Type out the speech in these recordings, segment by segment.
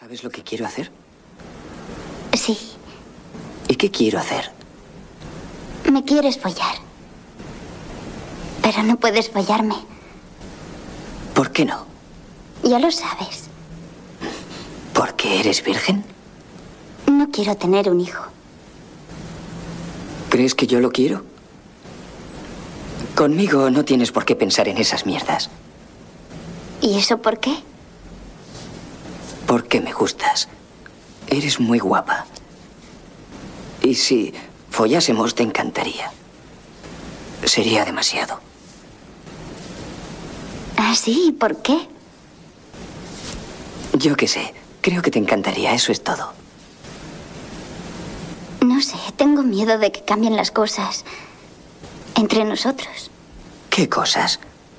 ¿Sabes lo que quiero hacer? Sí. ¿Y qué quiero hacer? Me quieres follar. Pero no puedes follarme. ¿Por qué no? Ya lo sabes. ¿Por qué eres virgen? No quiero tener un hijo. ¿Crees que yo lo quiero? Conmigo no tienes por qué pensar en esas mierdas. ¿Y eso por qué? Porque me gustas. Eres muy guapa. Y si follásemos te encantaría. Sería demasiado. ¿Ah, sí? ¿Por qué? Yo qué sé. Creo que te encantaría. Eso es todo. No sé. Tengo miedo de que cambien las cosas entre nosotros. ¿Qué cosas?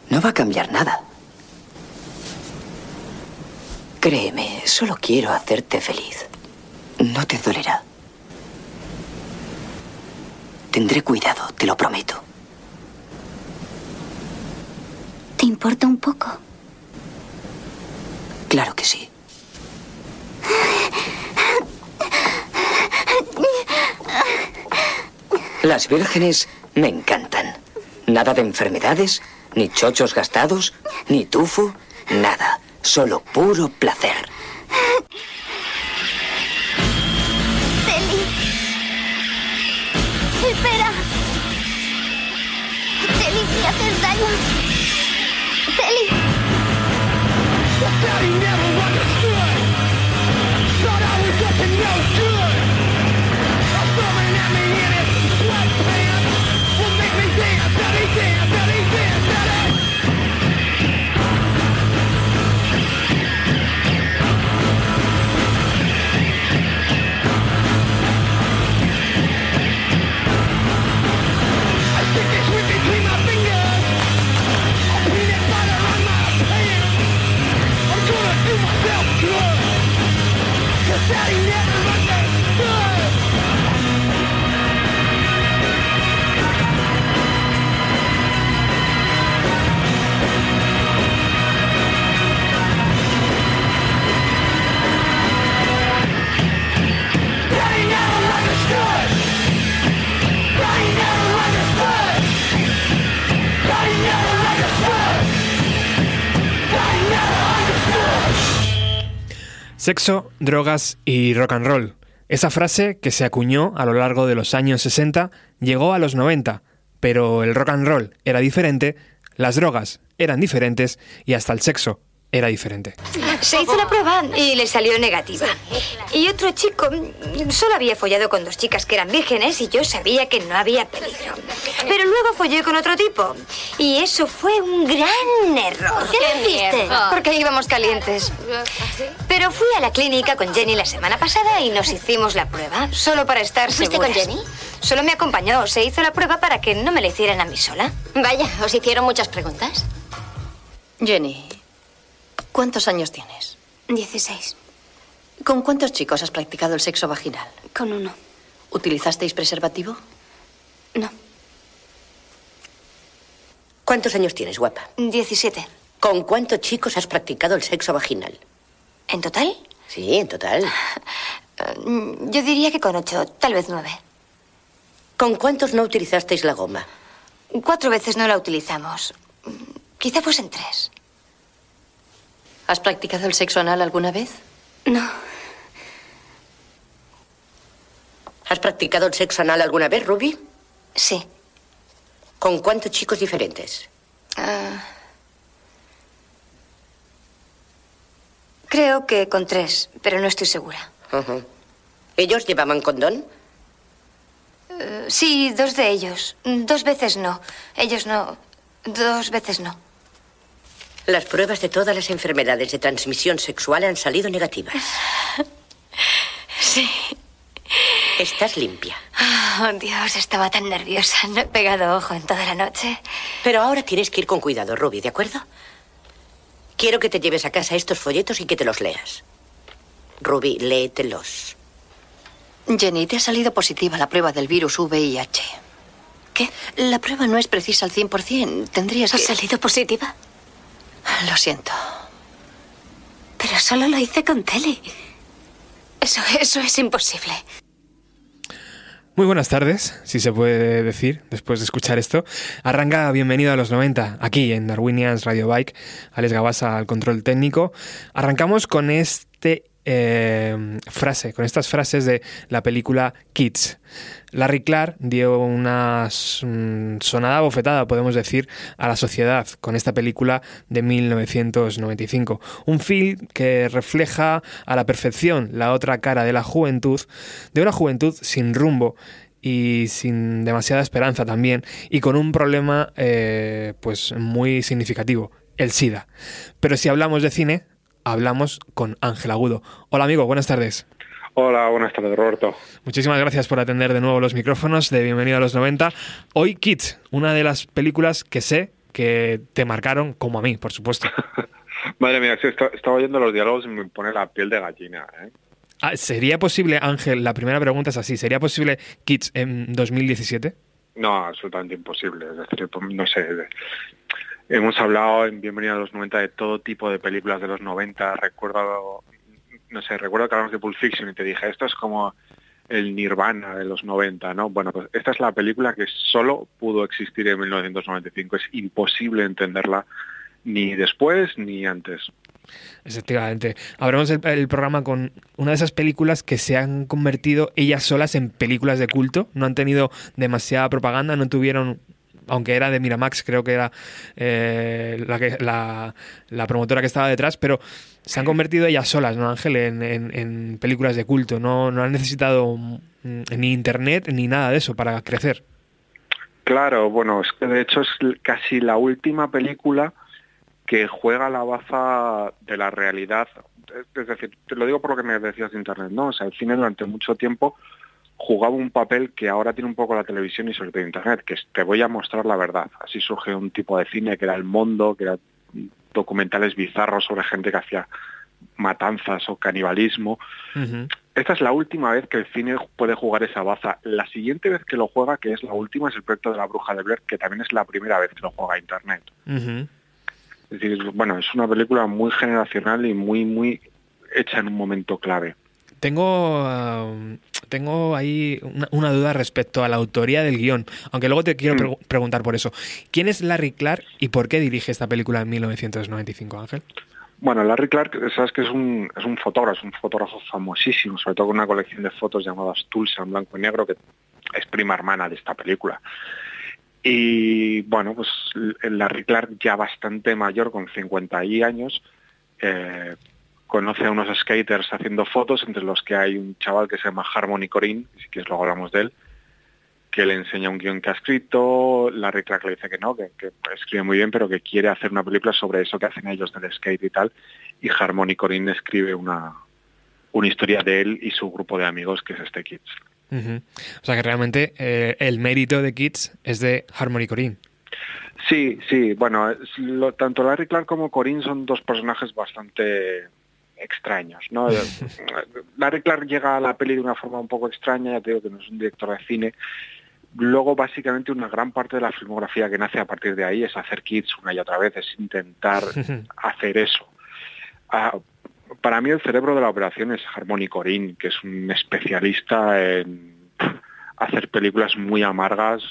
No va a cambiar nada. Créeme, solo quiero hacerte feliz. No te dolerá. Tendré cuidado, te lo prometo. ¿Te importa un poco? Claro que sí. Las vírgenes me encantan. Nada de enfermedades, ni chochos gastados, ni tufo, nada. Solo puro placer. ¡Teli! ¡Espera! ¡Teli, me haces daño! that he never Sexo, drogas y rock and roll. Esa frase, que se acuñó a lo largo de los años 60, llegó a los 90, pero el rock and roll era diferente, las drogas eran diferentes y hasta el sexo era diferente. Se hizo la prueba y le salió negativa. Y otro chico solo había follado con dos chicas que eran vírgenes y yo sabía que no había peligro. Pero luego follé con otro tipo. Y eso fue un gran error. ¿Qué le hiciste? Porque íbamos calientes. Pero fui a la clínica con Jenny la semana pasada y nos hicimos la prueba, solo para estar ¿Fuiste seguras. con Jenny? Solo me acompañó. Se hizo la prueba para que no me la hicieran a mí sola. Vaya, ¿os hicieron muchas preguntas? Jenny, ¿cuántos años tienes? 16. ¿Con cuántos chicos has practicado el sexo vaginal? Con uno. ¿Utilizasteis preservativo? No. ¿Cuántos años tienes, guapa? 17. ¿Con cuántos chicos has practicado el sexo vaginal? ¿En total? Sí, en total. Mm, Yo diría que con ocho, tal vez nueve. ¿Con cuántos no utilizasteis la goma? Cuatro veces no la utilizamos. Mm, Quizá fuesen tres. ¿Has practicado el sexo anal alguna vez? No. ¿Has practicado el sexo anal alguna vez, Ruby? Sí. ¿Con cuántos chicos diferentes? Ah. creo que con tres, pero no estoy segura. ¿Ellos llevaban condón? Eh, sí, dos de ellos. Mm, Dos veces no. Ellos no. Dos veces no. Las pruebas de todas las enfermedades de transmisión sexual han salido negativas. Sí. Estás limpia. Oh, Dios, estaba tan nerviosa. No he pegado ojo en toda la noche. Pero ahora tienes que ir con cuidado, Ruby, ¿de acuerdo? Quiero que te lleves a casa estos folletos y que te los leas. Ruby, léetelos. Jenny, te ha salido positiva la prueba del virus VIH. ¿Qué? La prueba no es precisa al 100%. Tendrías ¿Ha que... salido positiva? Lo siento. Pero solo lo hice con Telly. Eso, eso es imposible. Muy buenas tardes, si se puede decir, después de escuchar esto. Arranca Bienvenido a los 90, aquí en Darwinians Radio Bike. Alex Gabasa al control técnico. Arrancamos con este eh, frase, con estas frases de la película Kids. Larry Clark dio una sonada bofetada, podemos decir, a la sociedad con esta película de 1995. Un film que refleja a la perfección la otra cara de la juventud, de una juventud sin rumbo y sin demasiada esperanza también, y con un problema eh, pues muy significativo, el SIDA. Pero si hablamos de cine, hablamos con Ángel Agudo. Hola amigo, buenas tardes. Hola, buenas tardes Roberto. Muchísimas gracias por atender de nuevo los micrófonos de Bienvenido a los 90. Hoy Kids, una de las películas que sé que te marcaron como a mí, por supuesto. Madre mía, estaba oyendo los diálogos y me pone la piel de gallina. ¿eh? Ah, ¿Sería posible, Ángel, la primera pregunta es así, ¿sería posible Kids en 2017? No, absolutamente imposible. Es decir, no sé, Hemos hablado en Bienvenida a los 90 de todo tipo de películas de los 90. Recuerdo, no sé, recuerdo que hablamos de Pulp Fiction y te dije, esto es como el Nirvana de los 90, ¿no? Bueno, pues esta es la película que solo pudo existir en 1995. Es imposible entenderla ni después ni antes. Efectivamente. Abrimos el, el, programa con una de esas películas que se han convertido ellas solas en películas de culto. No han tenido demasiada propaganda, no tuvieron aunque era de Miramax, creo que era eh, la, la, promotora que estaba detrás, pero se han convertido ellas solas, ¿no, Ángel? En, películas de culto. No, no han necesitado mm, ni internet ni nada de eso para crecer. Claro, bueno, es que de hecho es casi la última película que juega la baza de la realidad. Es decir, te lo digo por lo que me decías de internet, ¿no? O sea, el cine durante mucho tiempo jugaba un papel que ahora tiene un poco la televisión y sobre todo Internet, que es te voy a mostrar la verdad. Así surge un tipo de cine que era el mundo, que era documentales bizarros sobre gente que hacía matanzas o canibalismo. Esta es la última vez que el cine puede jugar esa baza. La siguiente vez que lo juega, que es la última, es el proyecto de la bruja de Blair, que también es la primera vez que lo juega Internet. Es decir, bueno, es una película muy generacional y muy, muy hecha en un momento clave. Tengo, tengo ahí una, duda respecto a la autoría del guion, aunque luego te quiero mm. preguntar por eso. ¿Quién es Larry Clark y por qué dirige esta película en 1995, Ángel? Bueno, Larry Clark, sabes que es un, es un fotógrafo, es un fotógrafo famosísimo, sobre todo con una colección de fotos llamadas Tulsa en blanco y negro, que es prima hermana de esta película. Y bueno, pues Larry Clark ya bastante mayor, con 50 años, eh, conoce a unos skaters haciendo fotos, entre los que hay un chaval que se llama Harmony Corinne, si quieres luego hablamos de él, que le enseña un guion que ha escrito, Larry Clark le dice que no, que, escribe muy bien, pero que quiere hacer una película sobre eso que hacen ellos del skate y tal, y Harmony Corinne escribe una, una historia de él y su grupo de amigos, que es este Kids. O sea que realmente eh, el mérito de Kids es de Harmony Corinne. Sí, sí, bueno, tanto Larry Clark como Corinne son dos personajes bastante extraños. ¿no? Larry Clark llega a la peli de una forma un poco extraña, ya te digo que no es un director de cine. Luego, básicamente, una gran parte de la filmografía que nace a partir de ahí es hacer kits una y otra vez, es intentar hacer eso. Ah, para mí el cerebro de la operación es Harmony Corinne, que es un especialista en hacer películas muy amargas.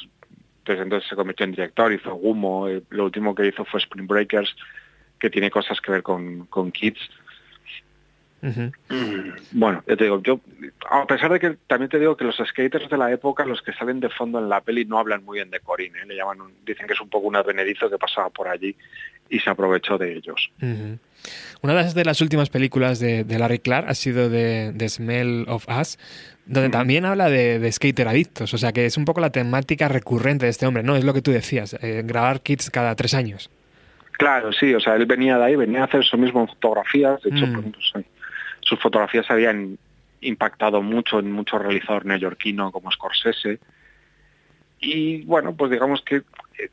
Desde entonces se convirtió en director, hizo Gumo, eh, lo último que hizo fue Spring Breakers, que tiene cosas que ver con, con Kids. Bueno, ya te digo, yo, a pesar de que también te digo que los skaters de la época, los que salen de fondo en la peli, no hablan muy bien de Corinne, ¿eh? le llaman, dicen que es un poco un advenedizo que pasaba por allí y se aprovechó de ellos. Una de las últimas películas de, Larry Clark ha sido de, The Smell of Us, donde también habla de, skater adictos, o sea que es un poco la temática recurrente de este hombre, ¿no? Es lo que tú decías, eh, grabar kits cada tres años. Claro, sí, o sea, él venía de ahí, venía a hacer eso mismo en fotografías, de hecho, mm. pues, sus fotografías habían impactado mucho en muchos realizadores neoyorquinos como Scorsese. Y bueno, pues digamos que eh,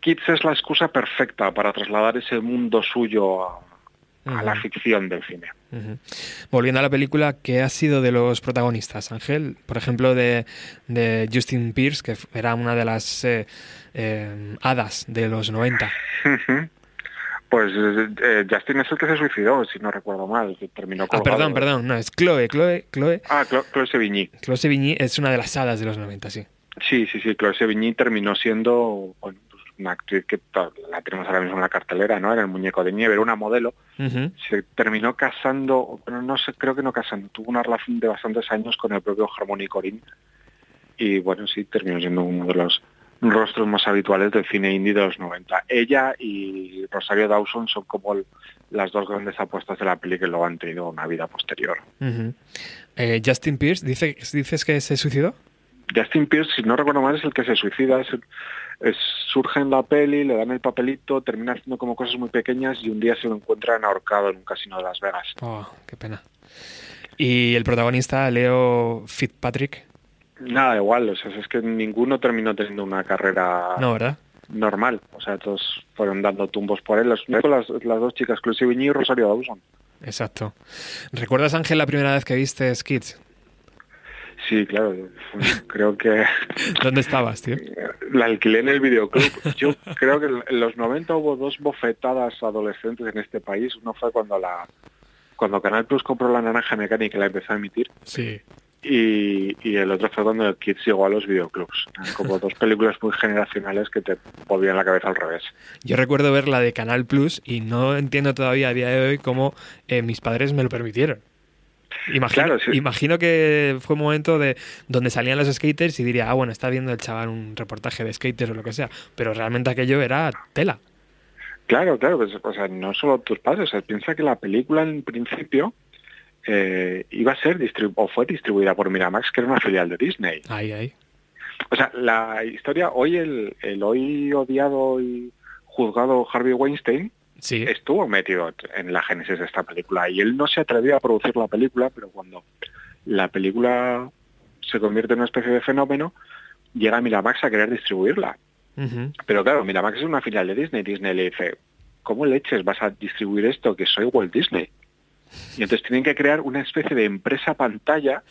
Kids es la excusa perfecta para trasladar ese mundo suyo a, la ficción del cine. Volviendo a la película, ¿qué ha sido de los protagonistas, Ángel? Por ejemplo, de, Justin Pierce, que era una de las eh, eh, hadas de los 90. Pues eh, Justin es el que se suicidó, si no recuerdo mal, que terminó Ah, perdón, perdón, no, es Chloe, Chloe, Chloe. Ah, Chloe Sevigny. Chloe Sevigny es una de las hadas de los 90, sí. Sí, sí, sí, Chloe Sevigny terminó siendo bueno, pues una actriz que la tenemos ahora mismo en la cartelera, ¿no? Era el muñeco de nieve, era una modelo. Se terminó casando, bueno, no sé, creo que no casando, tuvo una relación de bastantes años con el propio Harmony Corinne. Y bueno, sí, terminó siendo uno de los rostros más habituales del cine indie de los 90. Ella y Rosario Dawson son como el- las dos grandes apuestas de la peli que luego han tenido una vida posterior. Eh, Justin Pierce, dice, ¿dices que se suicidó? Justin Pierce, si no recuerdo mal, es el que se suicida, es es- surge en la peli, le dan el papelito, termina haciendo como cosas muy pequeñas y un día se lo encuentran ahorcado en un casino de Las Vegas. Oh, qué pena. Y el protagonista, Leo Fitzpatrick, Nada, igual, o sea, es que ninguno terminó teniendo una carrera no, ¿verdad? normal, o sea, todos fueron dando tumbos por él, las, las, las dos chicas, Sevigny y Rosario Dawson. Exacto. ¿Recuerdas, Ángel, la primera vez que viste Skids? Sí, claro, creo que ¿Dónde estabas, tío? la alquilé en el videoclub. Yo creo que en los 90 hubo dos bofetadas adolescentes en este país. Uno fue cuando la cuando Canal Plus compró la naranja mecánica y la empezó a emitir. Sí. Y, y el otro fue cuando el Kids llegó a los videoclubs. Como dos películas muy generacionales que te volvían la cabeza al revés. Yo recuerdo ver la de Canal Plus y no entiendo todavía a día de hoy cómo eh, mis padres me lo permitieron. Imagino, Claro, sí. imagino que fue un momento de donde salían los skaters y diría, ah, bueno, está viendo el chaval un reportaje de skaters o lo que sea. Pero realmente aquello era tela. Claro, claro, pues, o sea, no solo tus padres, o sea, piensa que la película en principio eh, iba a ser distribu- o fue distribuida por Miramax, que era una filial de Disney. Ahí, ahí. O sea, la historia, hoy el, el hoy odiado y juzgado Harvey Weinstein Sí. estuvo metido en la génesis de esta película y él no se atrevía a producir la película, pero cuando la película se convierte en una especie de fenómeno, llega Miramax a querer distribuirla. Pero claro, Miramax es una filial de Disney. Disney le dice, ¿cómo leches vas a distribuir esto que soy Walt Disney? Y entonces tienen que crear una especie de empresa pantalla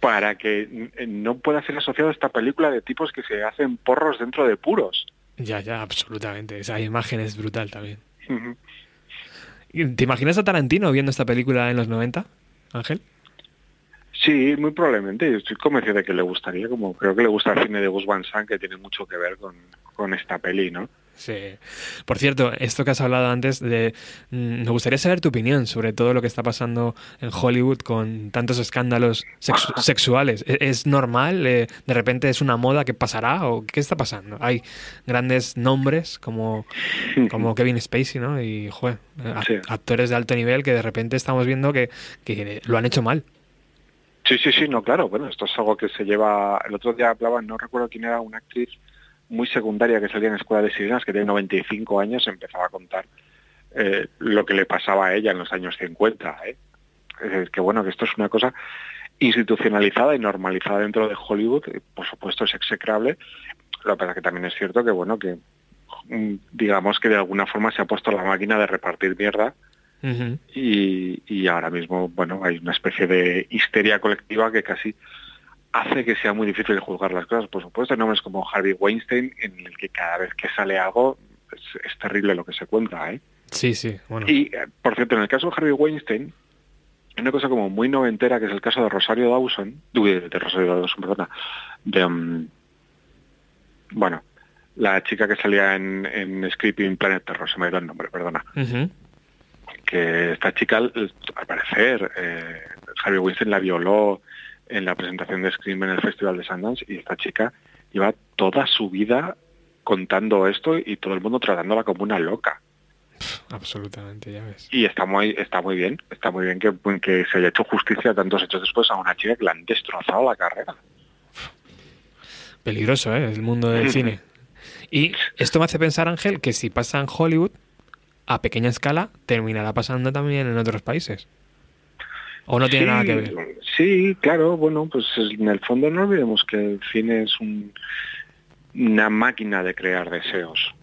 para que no pueda ser asociado a esta película de tipos que se hacen porros dentro de puros. Ya, ya, absolutamente. Esa imagen es brutal también. Ujú. ¿Y ¿Te imaginas a Tarantino viendo esta película en los 90, Ángel? Sí, muy probablemente. Yo estoy convencido de que le gustaría, como creo que le gusta el cine de Gus Van Sant, que tiene mucho que ver con, con esta peli, ¿no? Sí. Por cierto, esto que has hablado antes de... mm, Me gustaría saber tu opinión sobre todo lo que está pasando en Hollywood con tantos escándalos sexu- sexuales. ¿E- ¿Es normal? Eh, ¿De repente es una moda que pasará? ¿O qué está pasando? Hay grandes nombres como, como Kevin Spacey, ¿no? Y, joder, Sí. actores de alto nivel que de repente estamos viendo que, que lo han hecho mal. Sí, sí, sí, no, claro. Bueno, esto es algo que se lleva... El otro día hablaba, no recuerdo quién era, una actriz muy secundaria que salía en Escuela de Sirenas, que tiene 95 años, empezaba a contar eh, lo que le pasaba a ella en los años 50. ¿eh? Es decir, que bueno, que esto es una cosa institucionalizada y normalizada dentro de Hollywood, por supuesto es execrable, lo que pasa que también es cierto que bueno, que mm, digamos que de alguna forma se ha puesto la máquina de repartir mierda y ahora mismo, bueno, hay una especie de histeria colectiva que casi hace que sea muy difícil juzgar las cosas. Por supuesto, hay nombres como Harvey Weinstein, en el que cada vez que sale algo es, es terrible lo que se cuenta, ¿eh? Sí, sí, bueno. Y, eh, por cierto, en el caso de Harvey Weinstein, hay una cosa como muy noventera, que es el caso de Rosario Dawson, uy, de Rosario Dawson, perdona, de, um, bueno, la chica que salía en, en Screaming Planet Terror, se me ha ido el nombre, perdona que esta chica, al parecer, eh, Harvey Weinstein la violó en la presentación de Scream en el Festival de Sundance y esta chica lleva toda su vida contando esto y todo el mundo tratándola como una loca. Absolutamente, ya ves. Y está muy, está muy bien, está muy bien que, que se haya hecho justicia tantos hechos después a una chica que le han destrozado la carrera. Peligroso, ¿eh? El mundo del cine. Y esto me hace pensar, Ángel, que si pasa en Hollywood, a pequeña escala, terminará pasando también en otros países. ¿O no tiene Sí, nada que ver? Sí, claro, bueno, pues en el fondo no olvidemos que el cine es un- una máquina de crear deseos.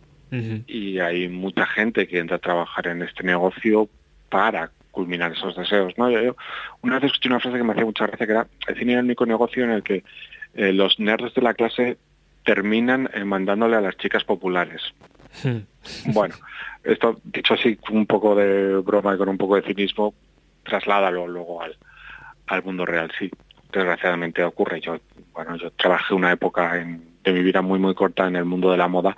Y hay mucha gente que entra a trabajar en este negocio para culminar esos deseos. ¿no? Yo, una vez escuché una frase que me hacía mucha gracia, que era, el cine era el único negocio en el que eh, los nerds de la clase terminan eh, mandándole a las chicas populares. Bueno, esto dicho así un poco de broma y con un poco de cinismo, trasládalo luego al, al mundo real, sí. Desgraciadamente ocurre. Yo, bueno, yo trabajé una época en, de mi vida muy muy corta en el mundo de la moda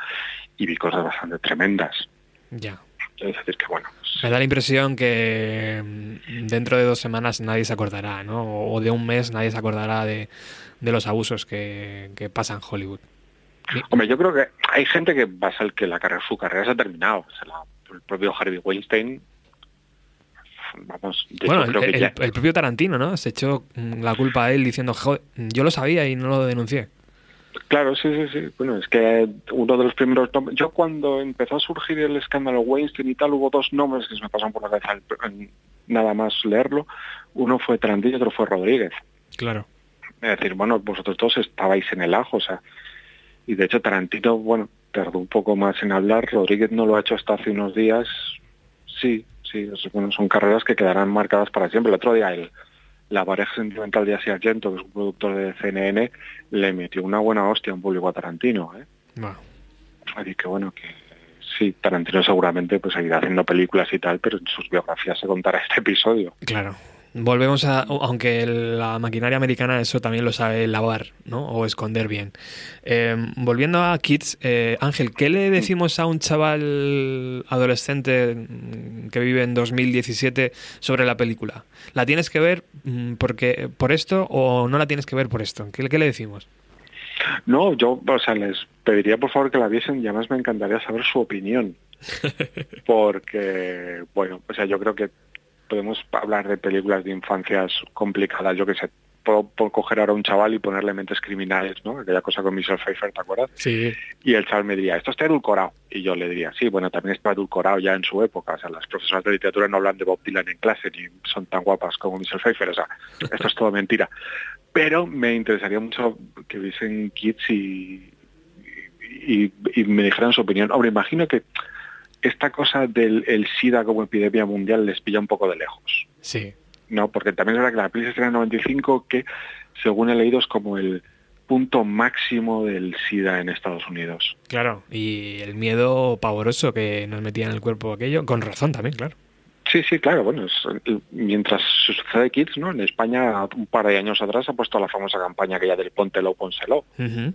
y vi cosas bastante tremendas. Ya. Es decir, que bueno, pues, Me da la impresión que mm, dentro de dos semanas nadie se acordará, ¿no? O de un mes nadie se acordará de, de los abusos que, que pasa en Hollywood. Hombre, yo creo que hay gente que va a ser que la carrera, su carrera se ha terminado. O sea, la- el propio Harvey Weinstein, vamos, de Bueno, el, creo que el- ya- el propio Tarantino, ¿no? Se echó la culpa a él diciendo, "Joder, yo lo sabía y no lo denuncié. Claro, sí, sí, sí. Bueno, es que uno de los primeros nombres... Yo cuando empezó a surgir el escándalo Weinstein y tal, hubo dos nombres que se me pasaron por la cabeza nada más leerlo. Uno fue Tarantino y otro fue Rodríguez. Claro. Es decir, bueno, vosotros dos estabais en el ajo, o sea... Y de hecho Tarantino, bueno, tardó un poco más en hablar. Rodríguez no lo ha hecho hasta hace unos días. Sí, sí, es- bueno, son carreras que quedarán marcadas para siempre. El otro día el, la pareja sentimental de Asia Argento, que es un productor de CNN, le metió una buena hostia en público a Tarantino. ¿eh? Así que bueno, que sí, Tarantino seguramente pues seguirá haciendo películas y tal, pero en sus biografías se contará este episodio. claro. Volvemos a, aunque la maquinaria americana eso también lo sabe lavar, ¿no? O esconder bien. Eh, volviendo a Kids, eh, Ángel, ¿qué le decimos a un chaval adolescente mm, que vive en 2017 sobre la película? ¿La tienes que ver mm, porque por esto o no la tienes que ver por esto? ¿Qué, qué le decimos? No, yo, o sea, les pediría por favor que la viesen y además me encantaría saber su opinión. Porque, bueno, o sea, yo creo que podemos hablar de películas de infancias complicadas, yo que sé, puedo, puedo coger ahora a un chaval y ponerle mentes criminales, ¿no? Aquella cosa con Michelle Pfeiffer, ¿te acuerdas? Sí. Y el chaval me diría, esto está edulcorado. Y yo le diría, sí, bueno, también está edulcorado ya en su época. O sea, las profesoras de literatura no hablan de Bob Dylan en clase ni son tan guapas como Michelle Pfeiffer. O sea, esto es todo mentira. Pero me interesaría mucho que viesen Kids y, y, y me dijeran su opinión. Hombre, imagino que esta cosa del el SIDA como epidemia mundial les pilla un poco de lejos. Sí. No, porque también es verdad que la peli se estrena en 95 que, según he leído, es como el punto máximo del SIDA en Estados Unidos. Claro, y el miedo pavoroso que nos metía en el cuerpo aquello, con razón también, claro. Sí, sí, claro, bueno, es- mientras sucede Kids, ¿no? En España, un par de años atrás, ha puesto la famosa campaña aquella del póntelo, pónselo. Ujú.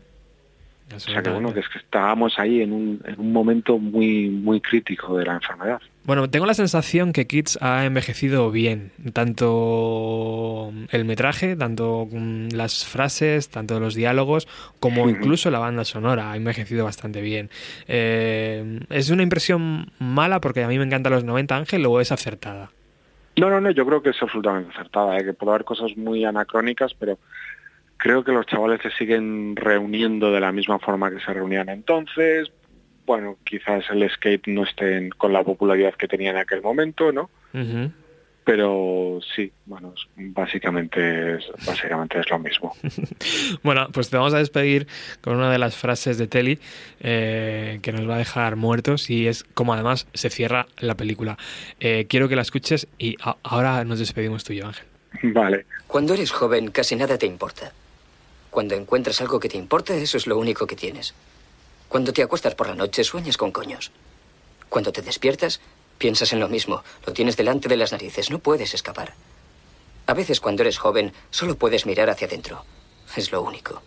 O sea que bueno, que es que estábamos ahí en un, en un momento muy, muy crítico de la enfermedad. Bueno, tengo la sensación que Kids ha envejecido bien, tanto el metraje, tanto mm, las frases, tanto los diálogos, como incluso la banda sonora ha envejecido bastante bien. Eh, ¿Es una impresión mala porque a mí me encantan los 90 Ángel o es acertada? No, no, no, yo creo que es absolutamente acertada, ¿eh? que puede haber cosas muy anacrónicas, pero creo que los chavales se siguen reuniendo de la misma forma que se reunían entonces. Bueno, quizás el skate no esté en- con la popularidad que tenía en aquel momento, ¿no? Pero sí, bueno, básicamente es, básicamente es lo mismo. Bueno, pues te vamos a despedir con una de las frases de Telly eh, que nos va a dejar muertos y es como además se cierra la película. Eh, quiero que la escuches y ahora nos despedimos tú y yo, Ángel. Vale. Cuando eres joven, casi nada te importa. Cuando encuentras algo que te importa, eso es lo único que tienes. Cuando te acuestas por la noche, sueñas con coños. Cuando te despiertas, piensas en lo mismo. Lo tienes delante de las narices, no puedes escapar. A veces cuando eres joven, solo puedes mirar hacia adentro. Es lo único.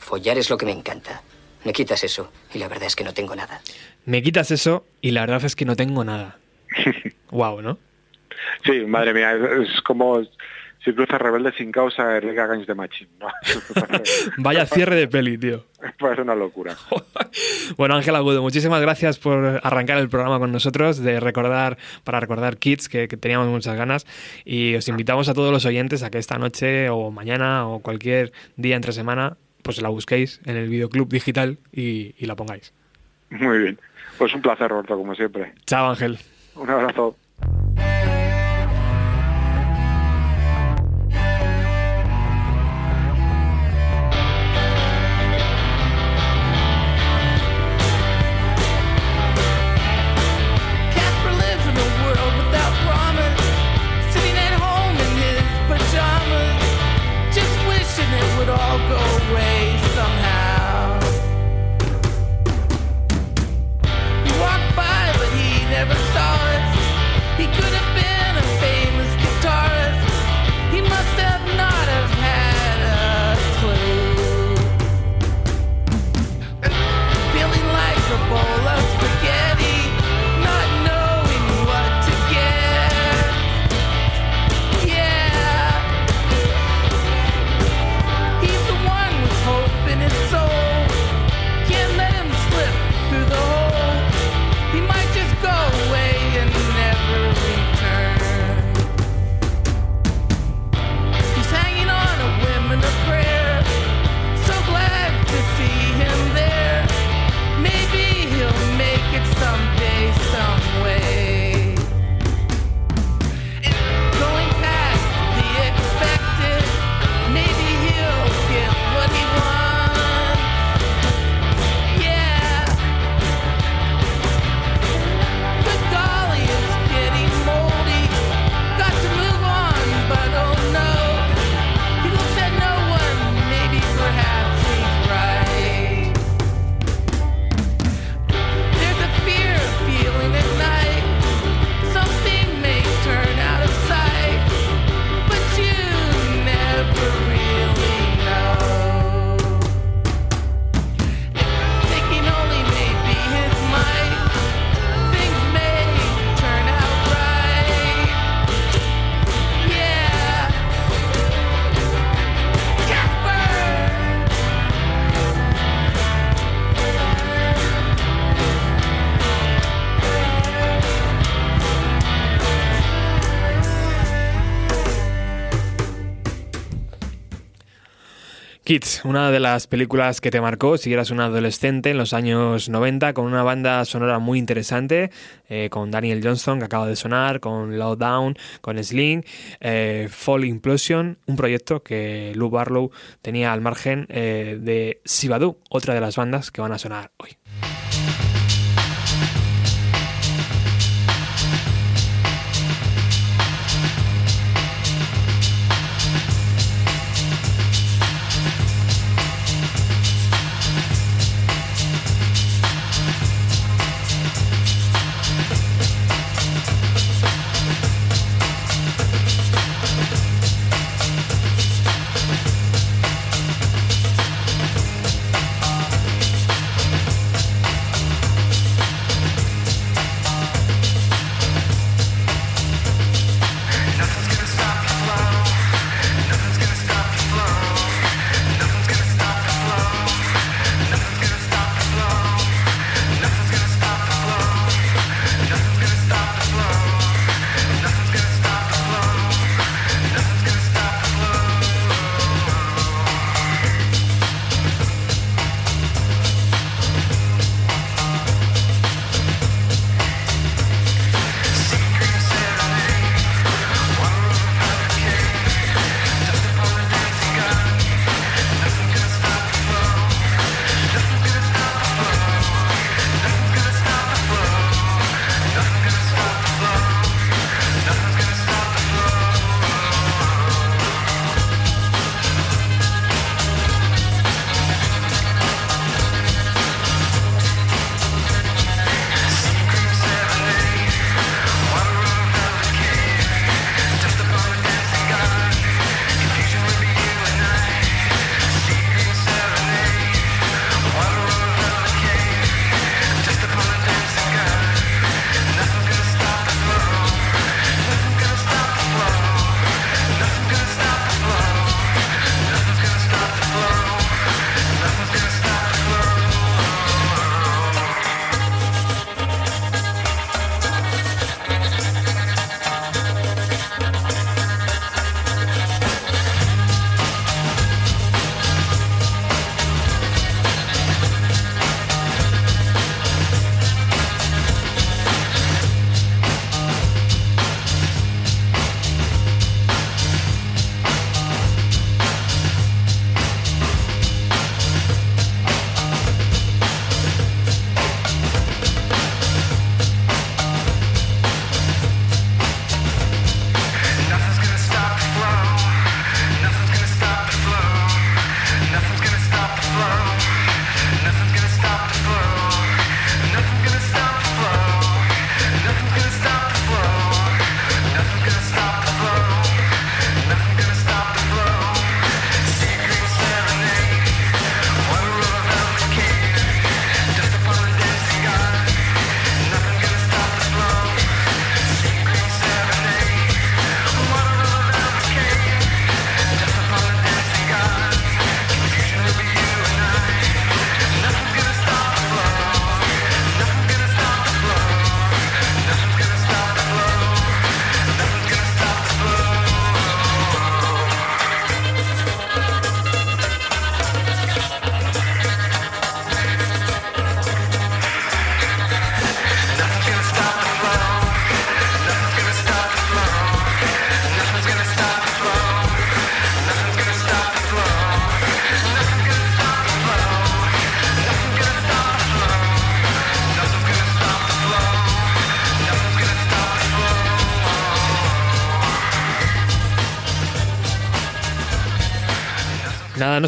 Follar es lo que me encanta. Me quitas eso y la verdad es que no tengo nada. Me quitas eso y la verdad es que no tengo nada. Wow, ¿no? Sí, madre mía, es, es como si cruzas rebelde sin causa Enrique Gaños de Machín, ¿no? Vaya cierre de peli, tío. Pues una locura. Bueno, Ángel Agudo, muchísimas gracias por arrancar el programa con nosotros, de recordar, para recordar Kids, que, que teníamos muchas ganas. Y os invitamos a todos los oyentes a que esta noche o mañana o cualquier día entre semana, pues la busquéis en el videoclub digital y, y la pongáis. Muy bien. Pues un placer, Roberto, como siempre. Chao, Ángel. Un abrazo. Kids, una de las películas que te marcó si eras un adolescente en los años 90, con una banda sonora muy interesante, eh, con Daniel Johnston, que acaba de sonar, con Low Down, con Sling, eh, Fall Implosion, un proyecto que Lou Barlow tenía al margen eh, de Sibadu, otra de las bandas que van a sonar hoy.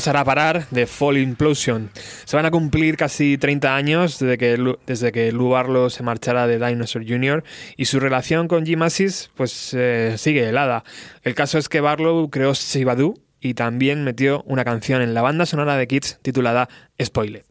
Hará parar de Fall Implosion. Se van a cumplir casi 30 años desde que, desde que Lou Barlow se marchara de Dinosaur Jr. y su relación con Jim Masis pues eh, sigue helada. El caso es que Barlow creó Sibadu y también metió una canción en la banda sonora de Kids titulada Spoiled.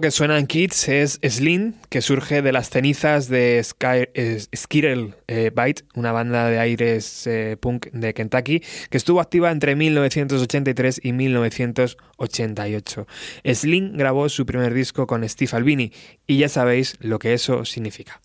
Que suena en Kids es Slim, que surge de las cenizas de eh, Skittle eh, Bite, una banda de aires eh, punk de Kentucky, que estuvo activa entre 1983 y 1988. Slim grabó su primer disco con Steve Albini, y ya sabéis lo que eso significa.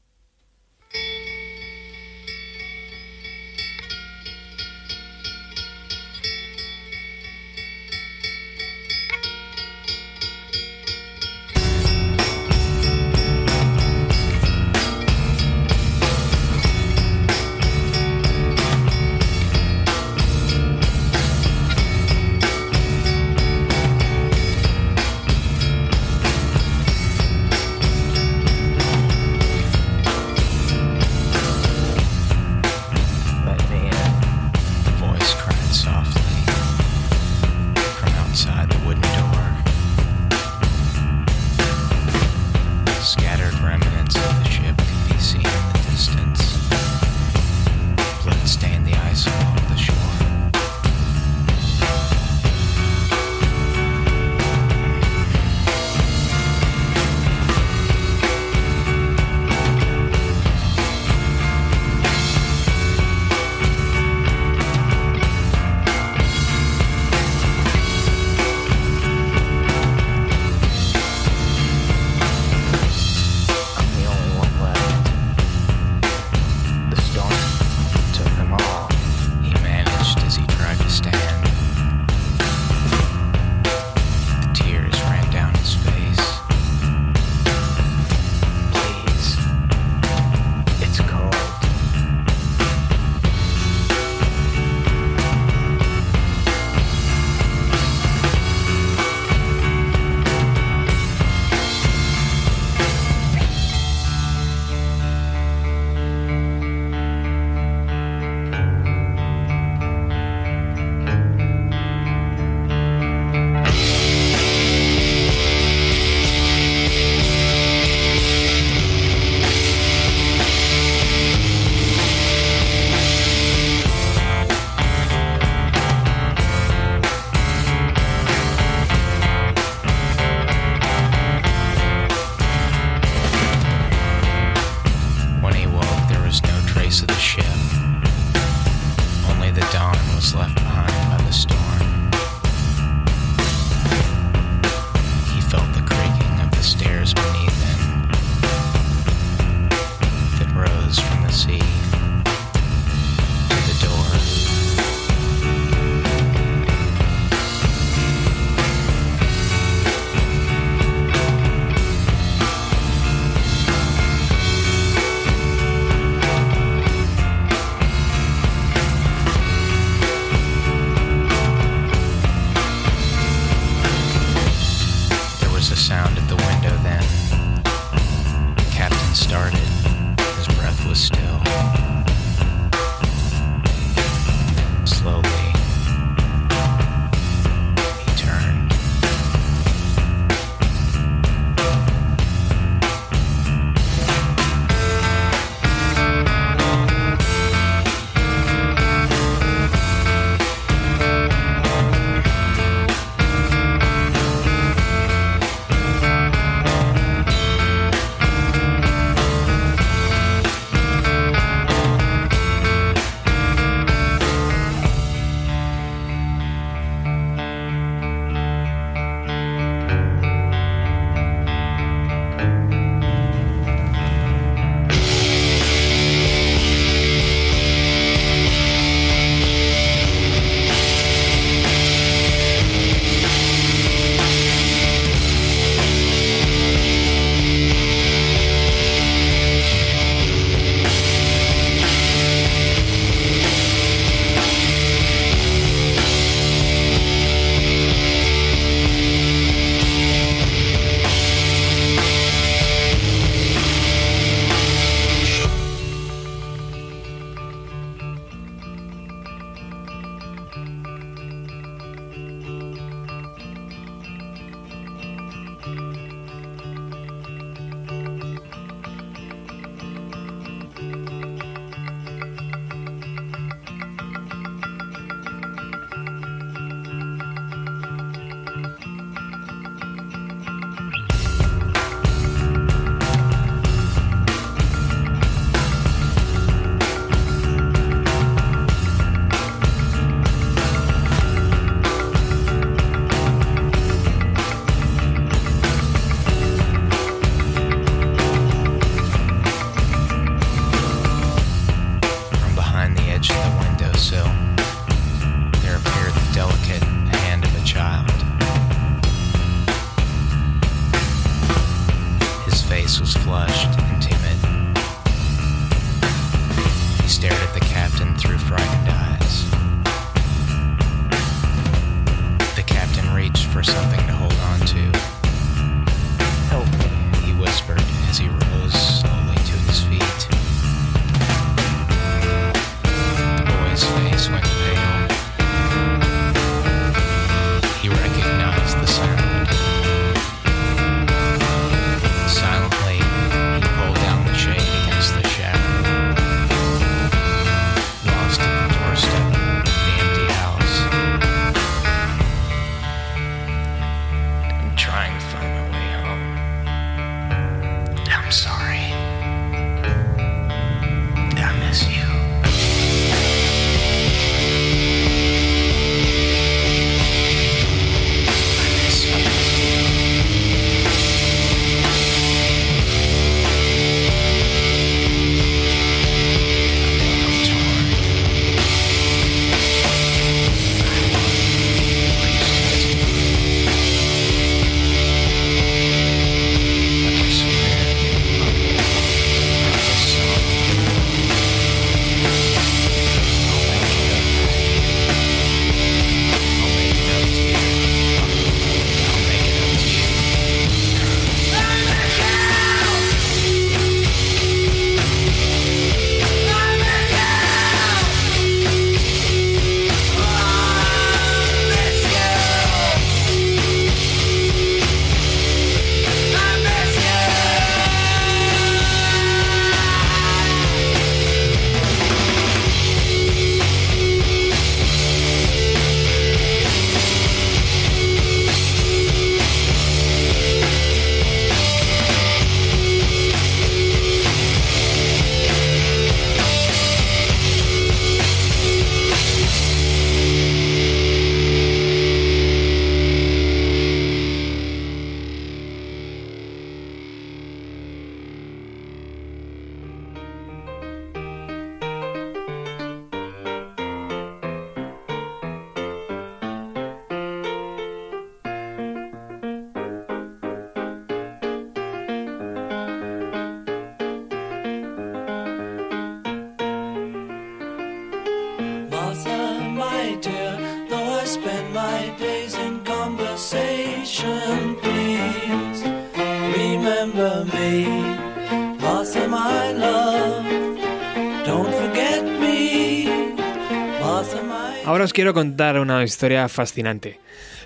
Os quiero contar una historia fascinante.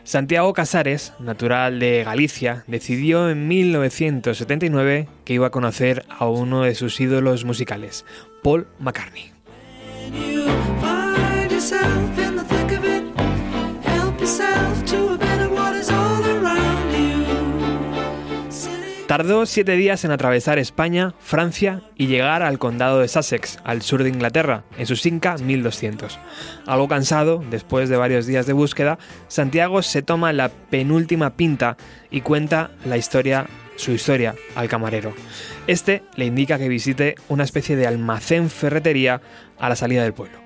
Santiago Casares, natural de Galicia, decidió en 1979 que iba a conocer a uno de sus ídolos musicales, Paul McCartney. Tardó siete días en atravesar España, Francia y llegar al condado de Sussex, al sur de Inglaterra, en su Inca 1200. Algo cansado, después de varios días de búsqueda, Santiago se toma la penúltima pinta y cuenta la historia, su historia, al camarero. Este le indica que visite una especie de almacén ferretería a la salida del pueblo.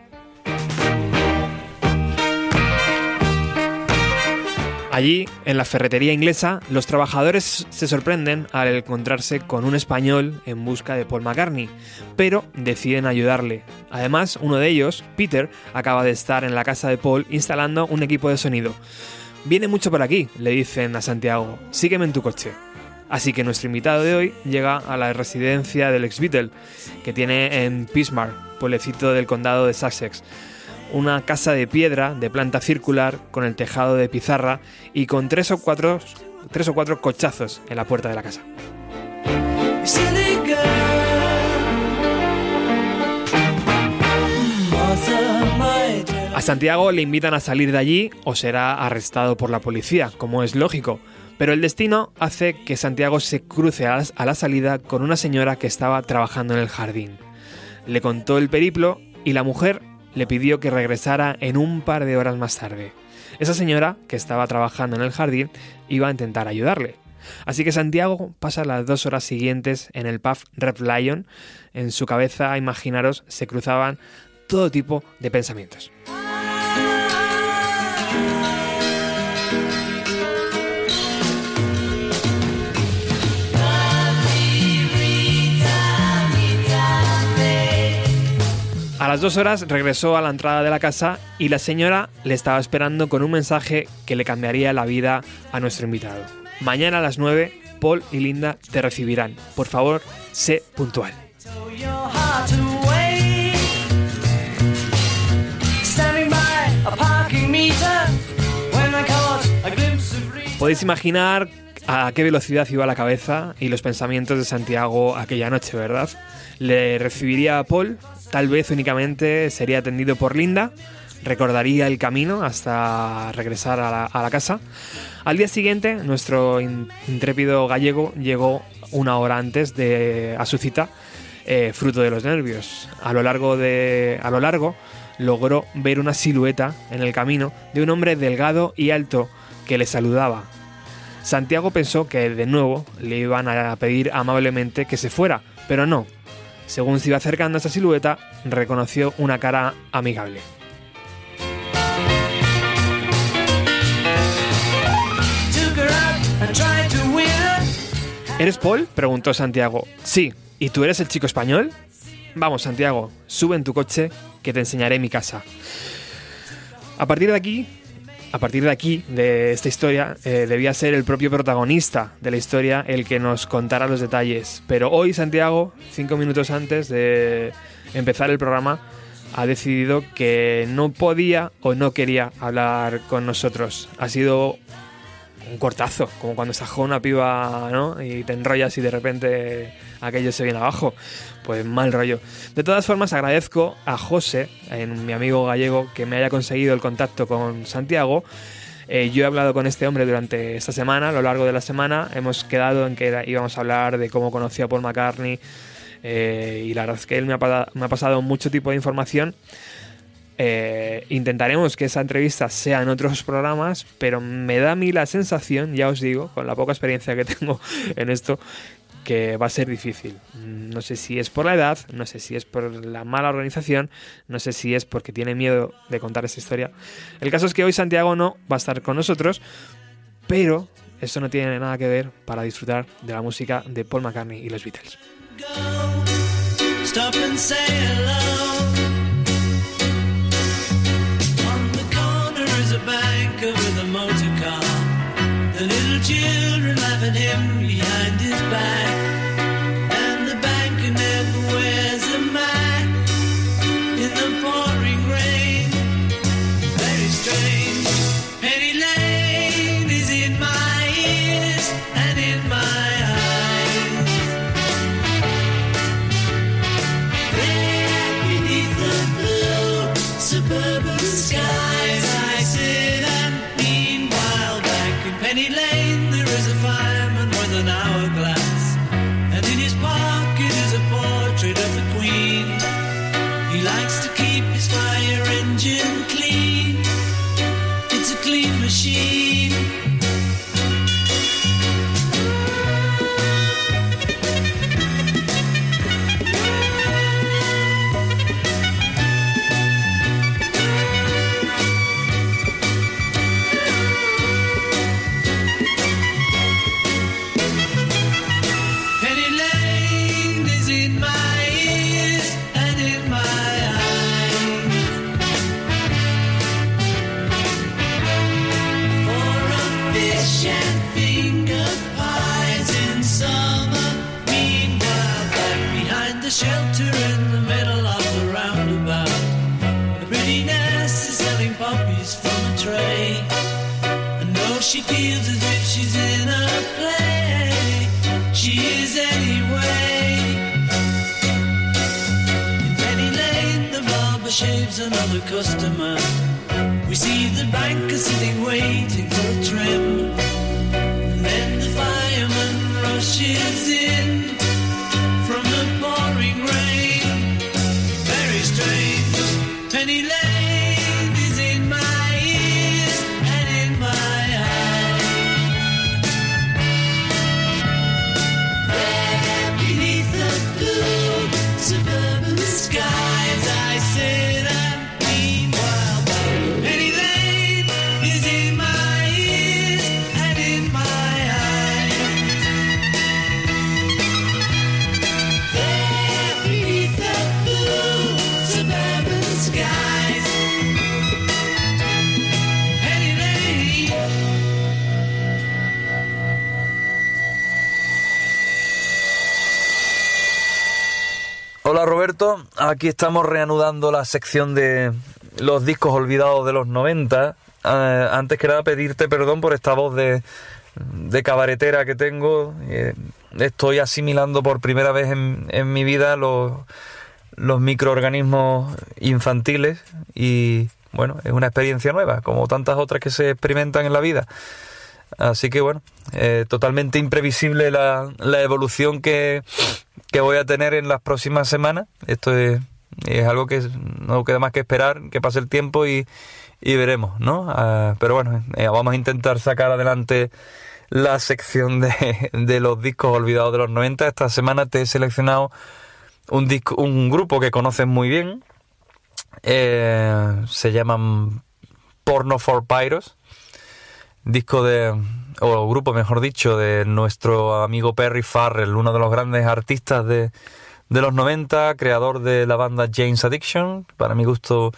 Allí, en la ferretería inglesa, los trabajadores se sorprenden al encontrarse con un español en busca de Paul McCartney, pero deciden ayudarle. Además, uno de ellos, Peter, acaba de estar en la casa de Paul instalando un equipo de sonido. Viene mucho por aquí, le dicen a Santiago, sígueme en tu coche. Así que nuestro invitado de hoy llega a la residencia del ex Beatle, que tiene en Pismar, pueblecito del condado de Sussex una casa de piedra de planta circular con el tejado de pizarra y con tres o cuatro, tres o cuatro cochazos en la puerta de la casa. A Santiago le invitan a salir de allí o será arrestado por la policía, como es lógico. Pero el destino hace que Santiago se cruce a la salida con una señora que estaba trabajando en el jardín. Le contó el periplo y la mujer le pidió que regresara en un par de horas más tarde. Esa señora, que estaba trabajando en el jardín, iba a intentar ayudarle. Así que Santiago pasa las dos horas siguientes en el pub Red Lion. En su cabeza, imaginaros, se cruzaban todo tipo de pensamientos. A las dos horas regresó a la entrada de la casa y la señora le estaba esperando con un mensaje que le cambiaría la vida a nuestro invitado. Mañana a las 9, Paul y Linda te recibirán. Por favor, sé puntual. Podéis imaginar a qué velocidad iba la cabeza y los pensamientos de Santiago aquella noche, ¿verdad? Le recibiría a Paul, tal vez únicamente sería atendido por Linda, recordaría el camino hasta regresar a la, casa. Al día siguiente, nuestro in- intrépido gallego llegó una hora antes de, a su cita, eh, fruto de los nervios. A lo largo de, a lo largo logró ver una silueta en el camino de un hombre delgado y alto que le saludaba. Santiago pensó que de nuevo le iban a pedir amablemente que se fuera, pero no. Según se iba acercando a esa silueta, reconoció una cara amigable. ¿Eres Paul? preguntó Santiago. Sí. ¿Y tú eres el chico español? Vamos, Santiago, sube en tu coche que te enseñaré mi casa. A partir de aquí, a partir de aquí, de esta historia, eh, debía ser el propio protagonista de la historia el que nos contara los detalles. Pero hoy Santiago, cinco minutos antes de empezar el programa, ha decidido que no podía o no quería hablar con nosotros. Ha sido un cortazo, como cuando con una piba, ¿no? Y te enrollas y de repente aquello se viene abajo. Pues mal rollo. De todas formas, agradezco a José, en mi amigo gallego, que me haya conseguido el contacto con Santiago. Eh, yo he hablado con este hombre durante esta semana, a lo largo de la semana. Hemos quedado en que íbamos a hablar de cómo conoció a Paul McCartney. eh, y la verdad es que él me ha, pasado mucho tipo de información. Eh, intentaremos que esa entrevista sea en otros programas, pero me da a mí la sensación, ya os digo, con la poca experiencia que tengo en esto, que va a ser difícil. No sé si es por la edad, no sé si es por la mala organización, no sé si es porque tiene miedo de contar esa historia. El caso es que hoy Santiago no va a estar con nosotros, pero eso no tiene nada que ver para disfrutar de la música de Paul McCartney y los Beatles. She feels as if she's in a play, she is anyway. In Penny Lane, the barber shaves another customer. We see the banker sitting waiting for a trim. And then the fireman rushes in Aquí estamos reanudando la sección de los discos olvidados de los 90. Eh, antes que nada pedirte perdón por esta voz de, de cabaretera que tengo. Eh, estoy asimilando por primera vez en, en mi vida los, los microorganismos infantiles y bueno, es una experiencia nueva, como tantas otras que se experimentan en la vida. Así que bueno, eh, totalmente imprevisible la, evolución que, que voy a tener en las próximas semanas. Esto es, es algo que no queda más que esperar, que pase el tiempo y, y veremos, ¿no? Ah, pero bueno, eh, vamos a intentar sacar adelante la sección de, de los discos olvidados de los 90. Esta semana te he seleccionado un, disco, un grupo que conoces muy bien. Eh, se llaman Porno for Pyros disco de, o grupo mejor dicho, de nuestro amigo Perry Farrell, uno de los grandes artistas de, de los 90, creador de la banda James Addiction, para mi gusto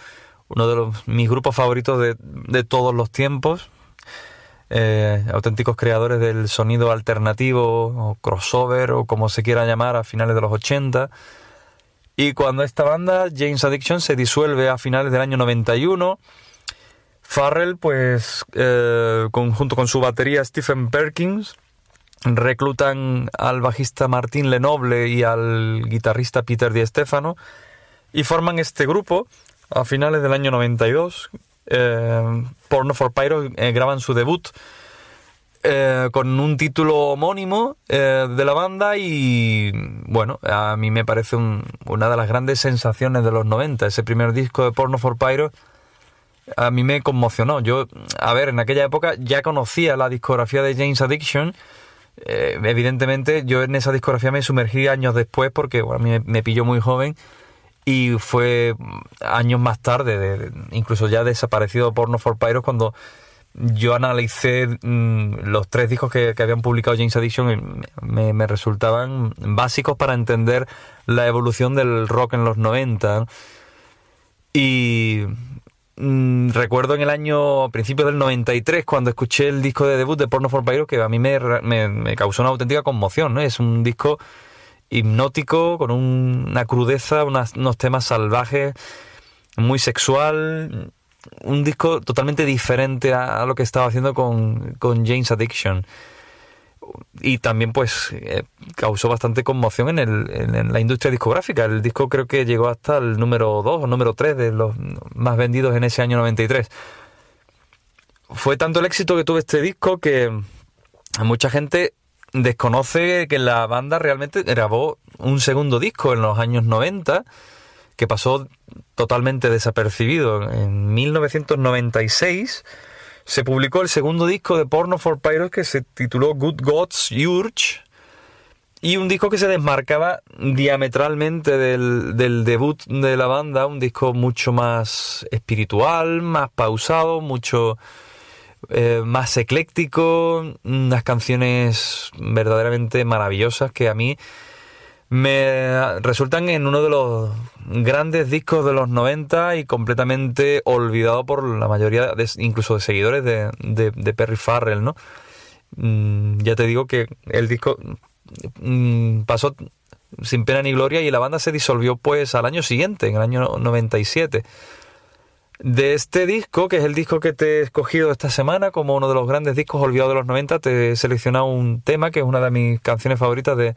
uno de los, mis grupos favoritos de, de todos los tiempos, eh, auténticos creadores del sonido alternativo o crossover o como se quiera llamar a finales de los 80. Y cuando esta banda, James Addiction, se disuelve a finales del año 91, Farrell, pues, eh, junto con su batería Stephen Perkins, reclutan al bajista Martín Lenoble y al guitarrista Peter Di Stefano y forman este grupo a finales del año 92. Eh, Porno for Pyro eh, graban su debut con un título homónimo de la banda y bueno, a mí me parece un- una de las grandes sensaciones de los 90, ese primer disco de Porno for Pyro a mí me conmocionó. Yo, a ver, en aquella época ya conocía la discografía de James Addiction. Eh, evidentemente, yo en esa discografía me sumergí años después porque bueno, a mí me, pilló muy joven y fue mm, años más tarde, de- de- incluso ya desaparecido Porno for Pyros, cuando yo analicé mm, los tres discos que, habían publicado James Addiction y me, me resultaban básicos para entender la evolución del rock en los 90. ¿no? Y mm, recuerdo en el año, principios del 93, cuando escuché el disco de debut de Porno for Pyro, que a mí me, me- causó una auténtica conmoción, ¿no? Es un disco hipnótico, con un- una crudeza, unos temas salvajes, muy sexual, un disco totalmente diferente a, a lo que estaba haciendo con, con James Addiction. Y también pues eh, causó bastante conmoción en, el, en, la industria discográfica. El disco creo que llegó hasta el número 2 o número 3 de los más vendidos en ese año 93. fue tanto el éxito que tuvo este disco que mucha gente desconoce que la banda realmente grabó un segundo disco en los años 90 que pasó totalmente desapercibido. En 1996 se publicó el segundo disco de Porno for Pyros que se tituló Good Gods Urge y un disco que se desmarcaba diametralmente del, debut de la banda, un disco mucho más espiritual, más pausado, mucho eh, más ecléctico, unas canciones verdaderamente maravillosas que a mí me resultan en uno de los grandes discos de los 90 y completamente olvidado por la mayoría, de- incluso de seguidores de, de- de Perry Farrell, ¿no? Mm, ya te digo que el disco mm, pasó sin pena ni gloria y la banda se disolvió pues al año siguiente, en el año 97. De este disco, que es el disco que te he escogido esta semana como uno de los grandes discos olvidados de los 90, te he seleccionado un tema que es una de mis canciones favoritas de,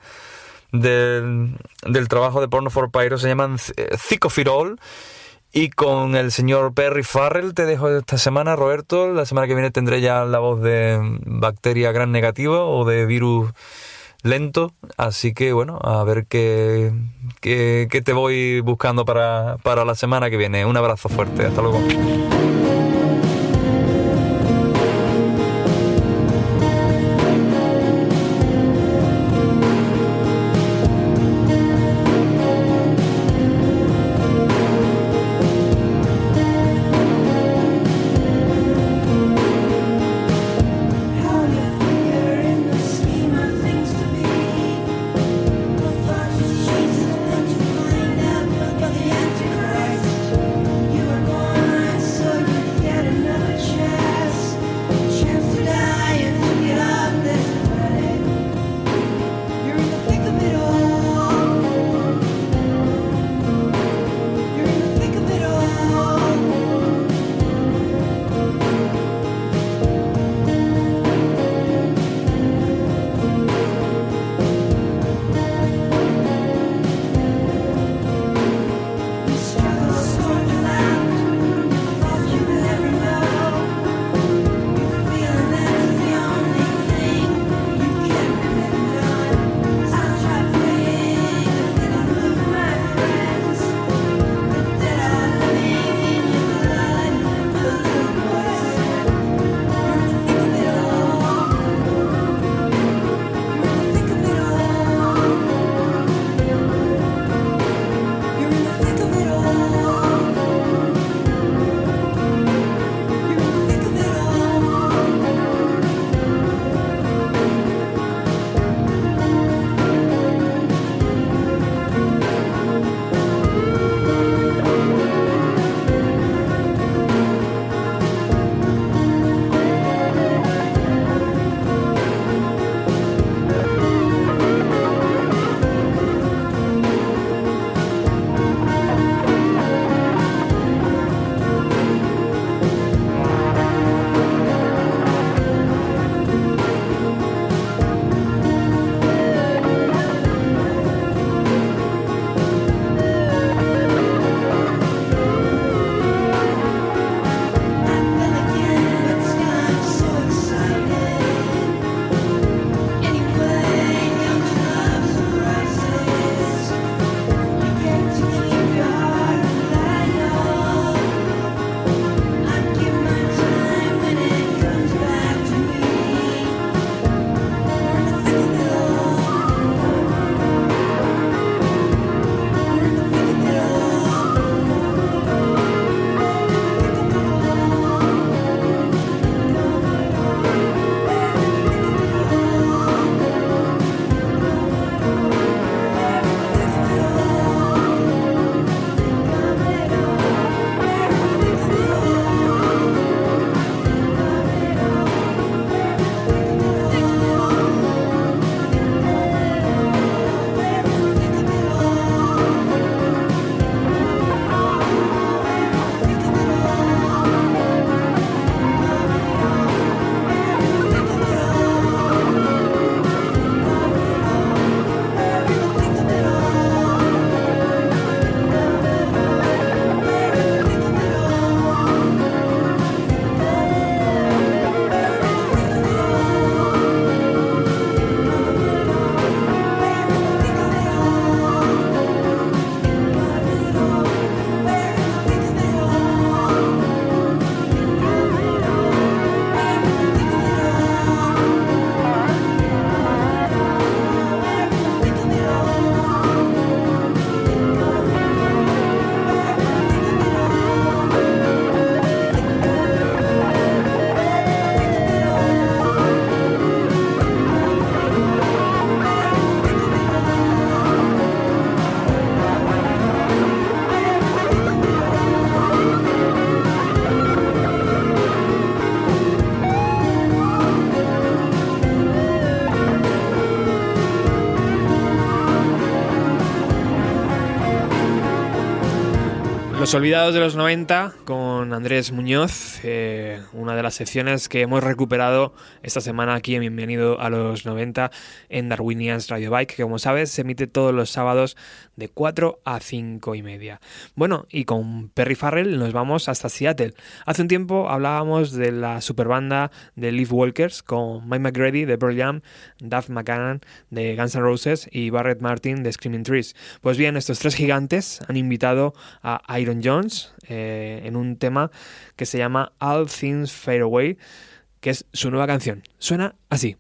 del, del trabajo de Porno for Pyro, se llaman eh, It All. Y con el señor Perry Farrell te dejo esta semana, Roberto. La semana que viene tendré ya la voz de bacteria gran negativa o de virus lento. Así que bueno, a ver qué, qué, qué te voy buscando para, para la semana que viene. Un abrazo fuerte. Hasta luego. Olvidados de los 90 con Andrés Muñoz, eh, una de las secciones que hemos recuperado esta semana aquí en Bienvenido a los 90 en Darwinians Radio Bike, que como sabes se emite todos los sábados de 4 a 5 y media. Bueno, y con Perry Farrell nos vamos hasta Seattle. Hace un tiempo hablábamos de la superbanda de Leaf Walkers con Mike McGrady de Pearl Jam, Duff McCann de Guns N' Roses y Barrett Martin de Screaming Trees. Pues bien, estos tres gigantes han invitado a Iron Jones eh, en un tema que se llama All Things Fade Away, que es su nueva canción. Suena así.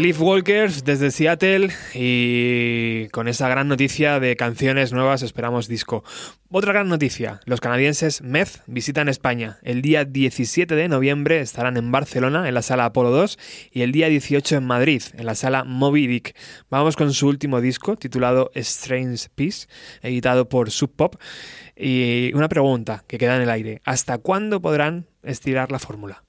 Leaf Walkers desde Seattle y con esa gran noticia de canciones nuevas esperamos disco. Otra gran noticia, los canadienses Meth visitan España. El día 17 de noviembre estarán en Barcelona en la sala Apolo 2 y el día 18 en Madrid en la sala Moby Dick. Vamos con su último disco titulado Strange Peace, editado por Sub Pop. Y una pregunta que queda en el aire, ¿hasta cuándo podrán estirar la fórmula?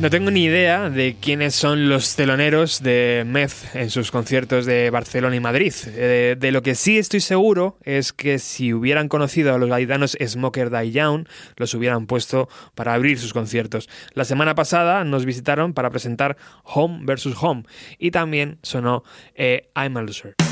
No tengo ni idea de quiénes son los teloneros de Meth en sus conciertos de Barcelona y Madrid. Eh, de lo que sí estoy seguro es que si hubieran conocido a los gaditanos Smoker Die Young, los hubieran puesto para abrir sus conciertos. La semana pasada nos visitaron para presentar Home vs. Home y también sonó eh, I'm a Loser.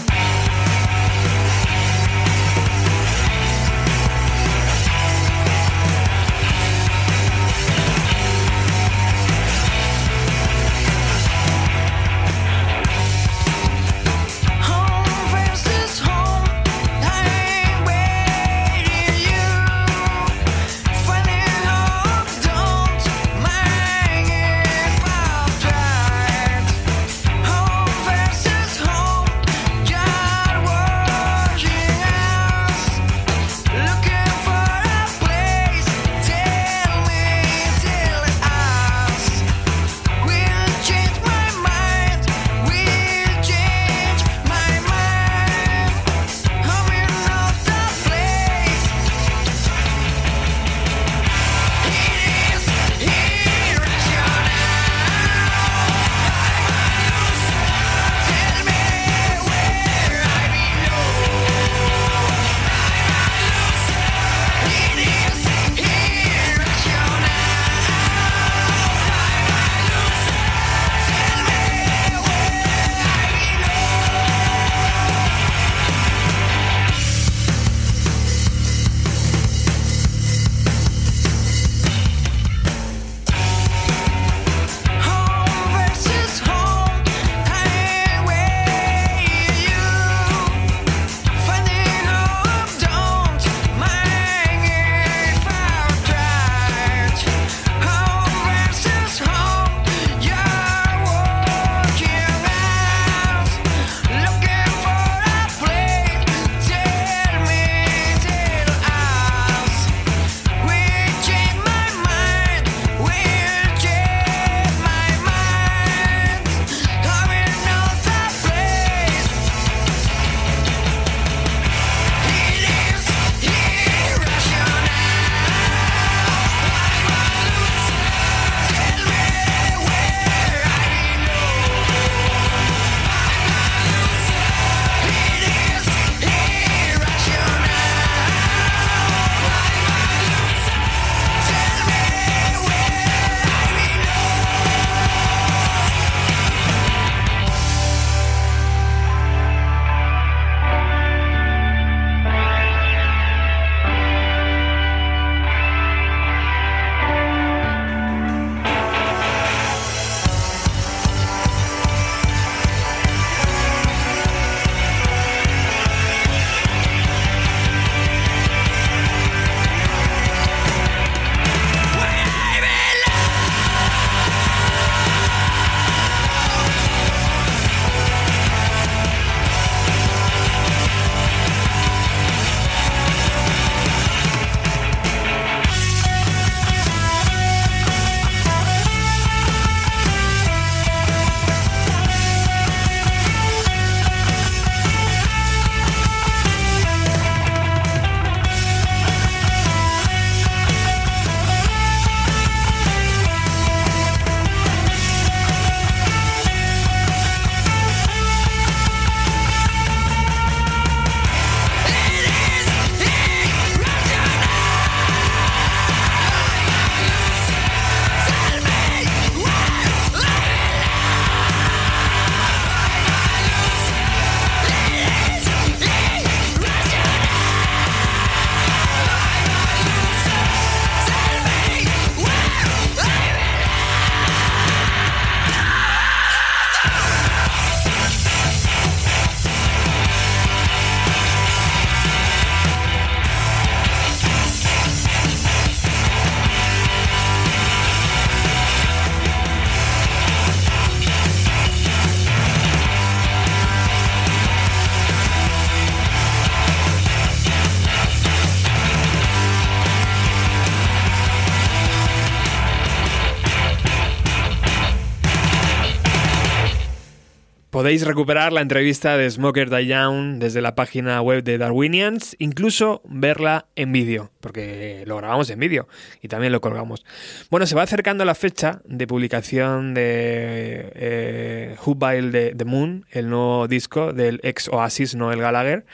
Podéis recuperar la entrevista de Smoker Die Young desde la página web de Darwinians, incluso verla en vídeo, porque lo grabamos en vídeo y también lo colgamos. Bueno, se va acercando la fecha de publicación de eh, Who Bailed the, the Moon, el nuevo disco del ex Oasis Noel Gallagher.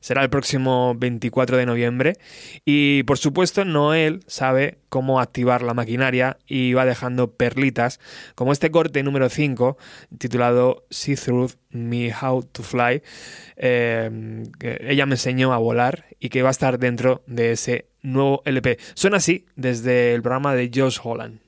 Será el próximo 24 de noviembre. Y por supuesto, Noel sabe cómo activar la maquinaria y va dejando perlitas, como este corte número 5, titulado See Through Me How to Fly. que ella me enseñó a volar y que va a estar dentro de ese nuevo LP. Suena así desde el programa de Josh Holland.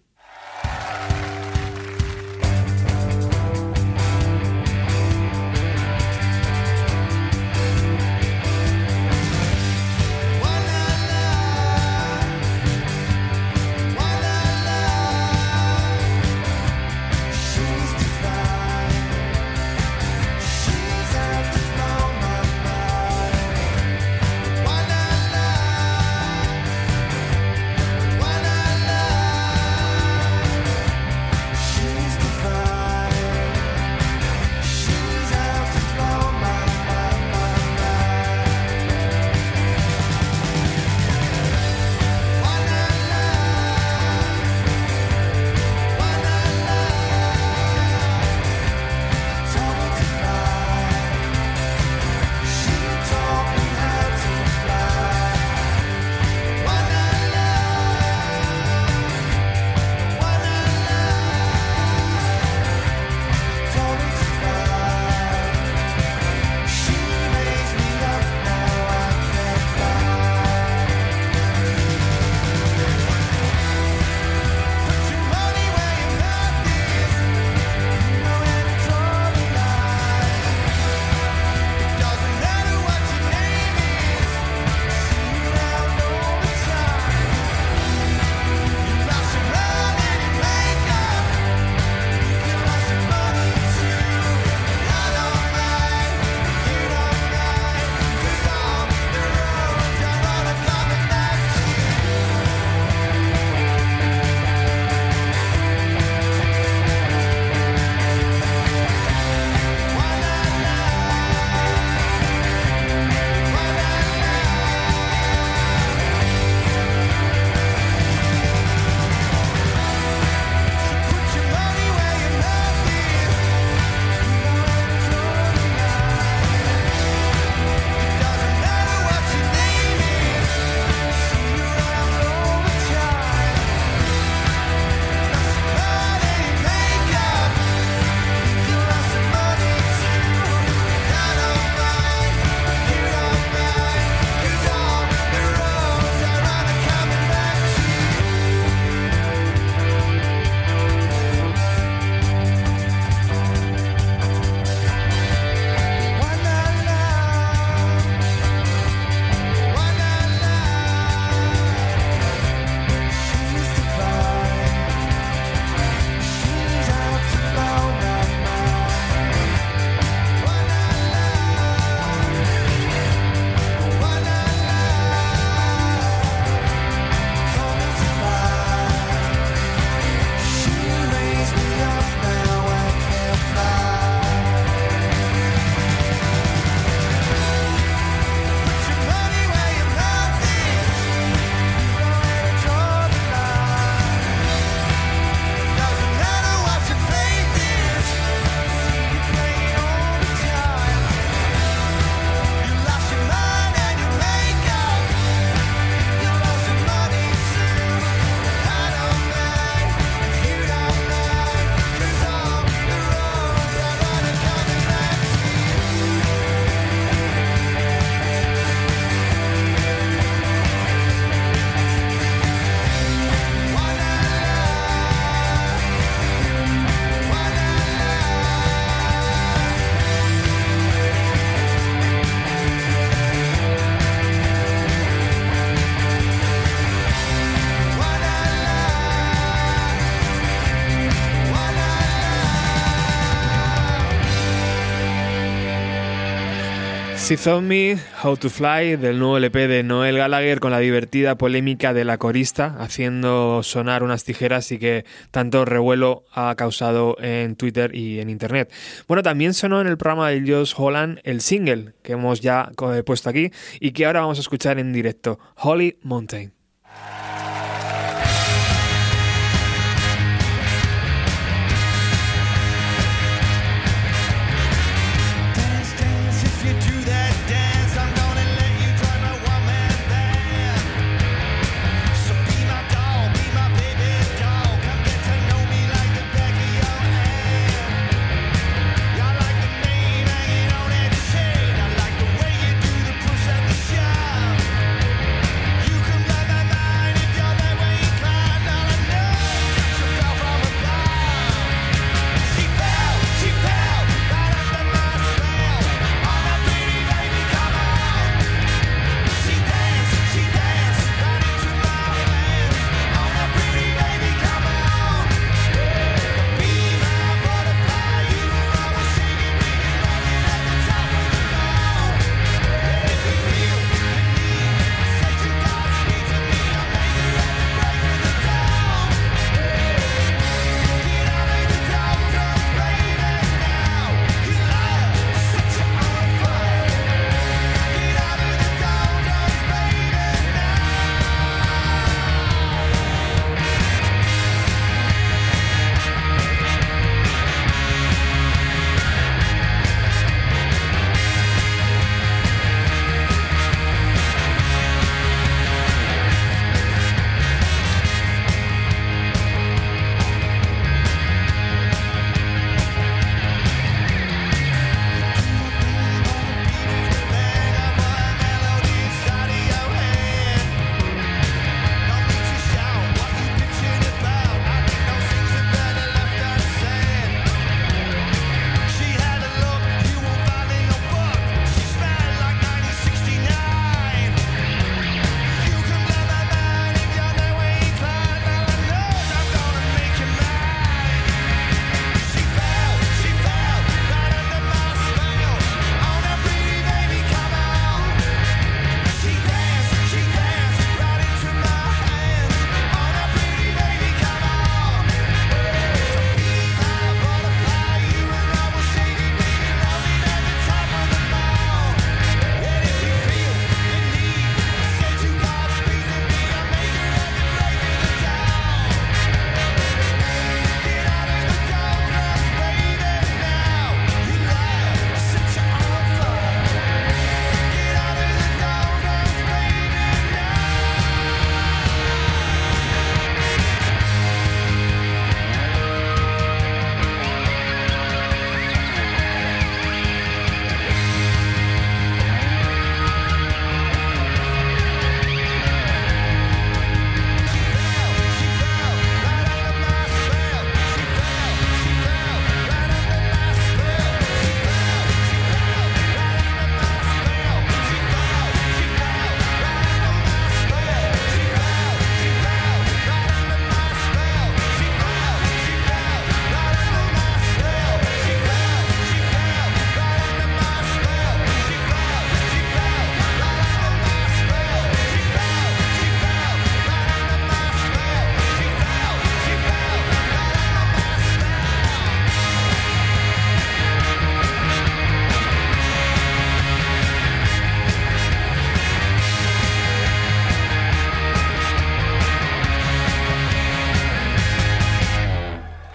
Thought Me, How to Fly, del nuevo LP de Noel Gallagher con la divertida polémica de la corista, haciendo sonar unas tijeras y que tanto revuelo ha causado en Twitter y en Internet. Bueno, también sonó en el programa de Josh Holland el single que hemos ya eh, puesto aquí y que ahora vamos a escuchar en directo, Holy Mountain.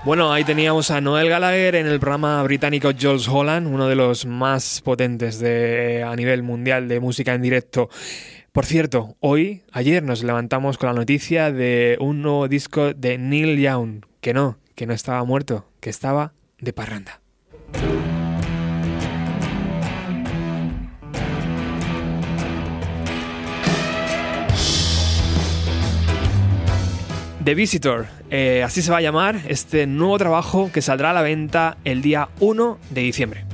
Bueno, ahí teníamos a Noel Gallagher en el programa británico Jules Holland, uno de los más potentes de, a nivel mundial de música en directo. Por cierto, hoy, ayer nos levantamos con la noticia de un nuevo disco de Neil Young, que no, que no estaba muerto, que estaba de parranda. The Visitor, eh, así se va a llamar este nuevo trabajo que saldrá a la venta el día 1 de diciembre.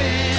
happy.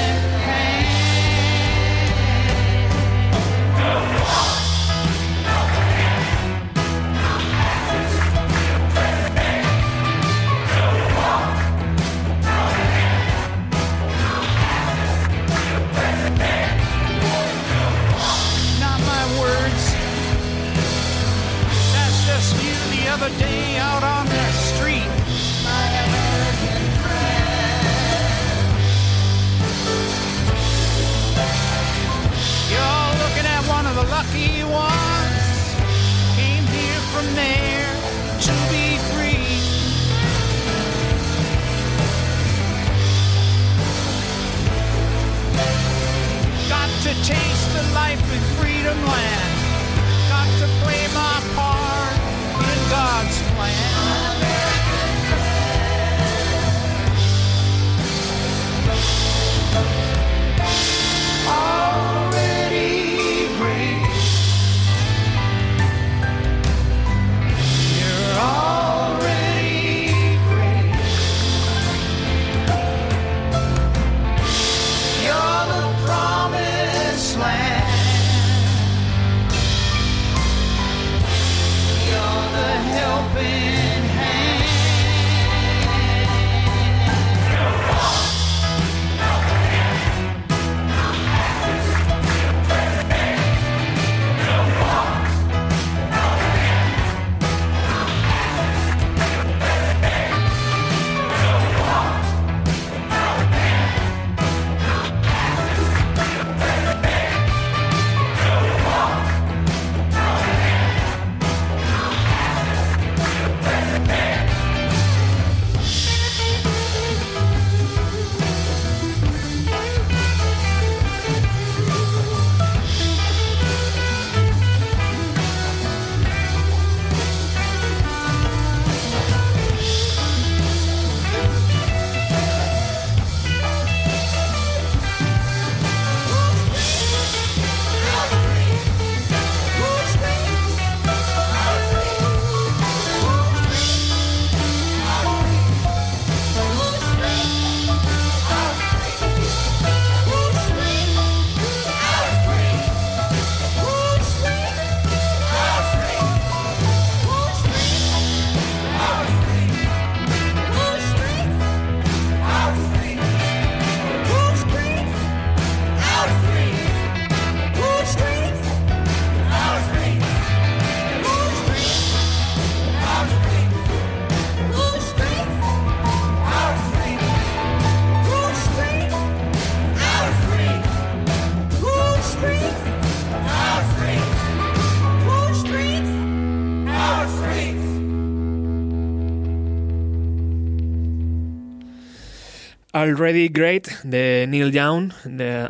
Already Great de Neil Young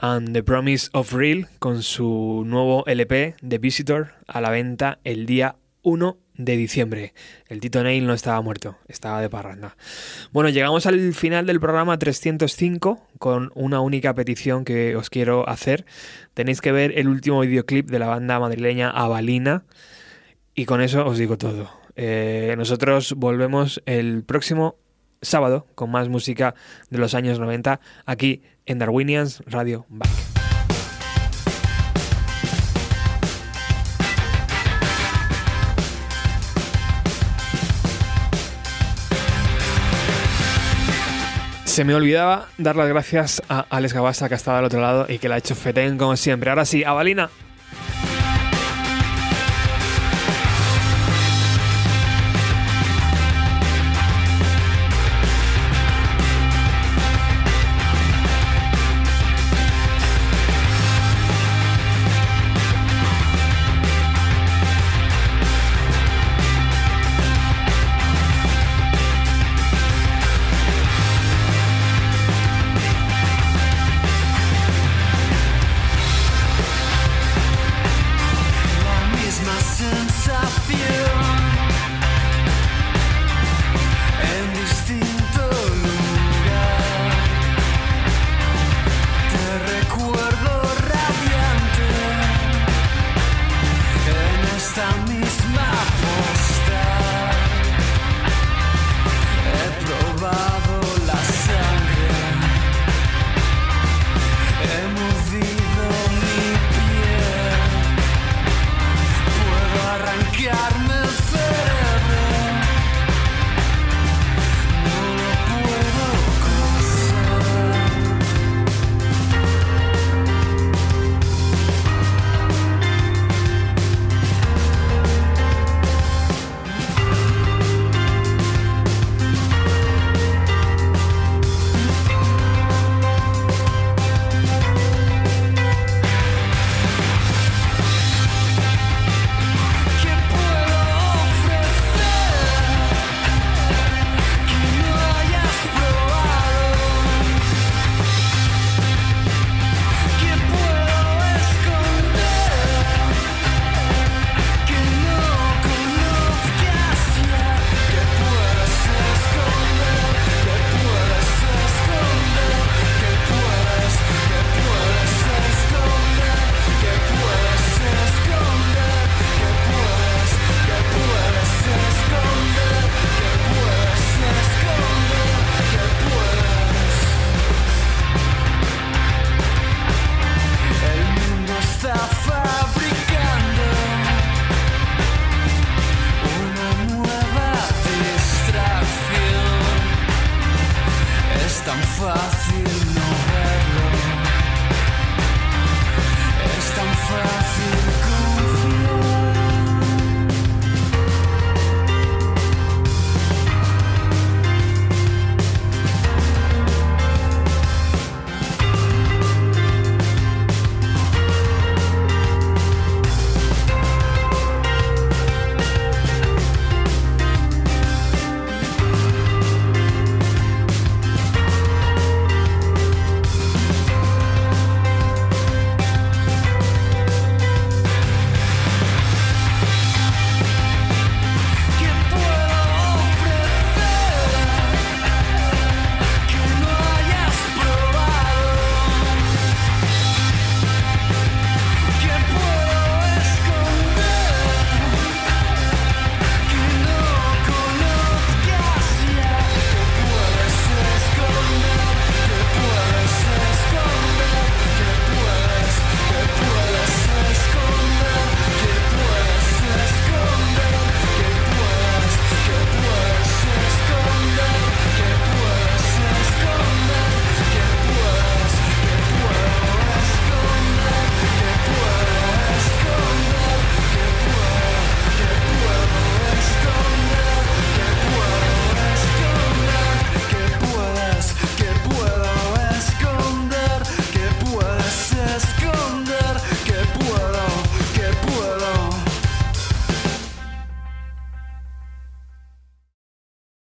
and The Promise of Real con su nuevo LP The Visitor a la venta el día 1 de diciembre. El Tito Neil no estaba muerto, estaba de parranda. Bueno, llegamos al final del programa 305 con una única petición que os quiero hacer. Tenéis que ver el último videoclip de la banda madrileña Avalina y con eso os digo todo. Eh, nosotros volvemos el próximo sábado con más música de los años 90 aquí en Darwinians Radio Back. Se me olvidaba dar las gracias a Alex Gabasa que ha estado al otro lado y que la ha hecho fetén como siempre. Ahora sí, Avalina.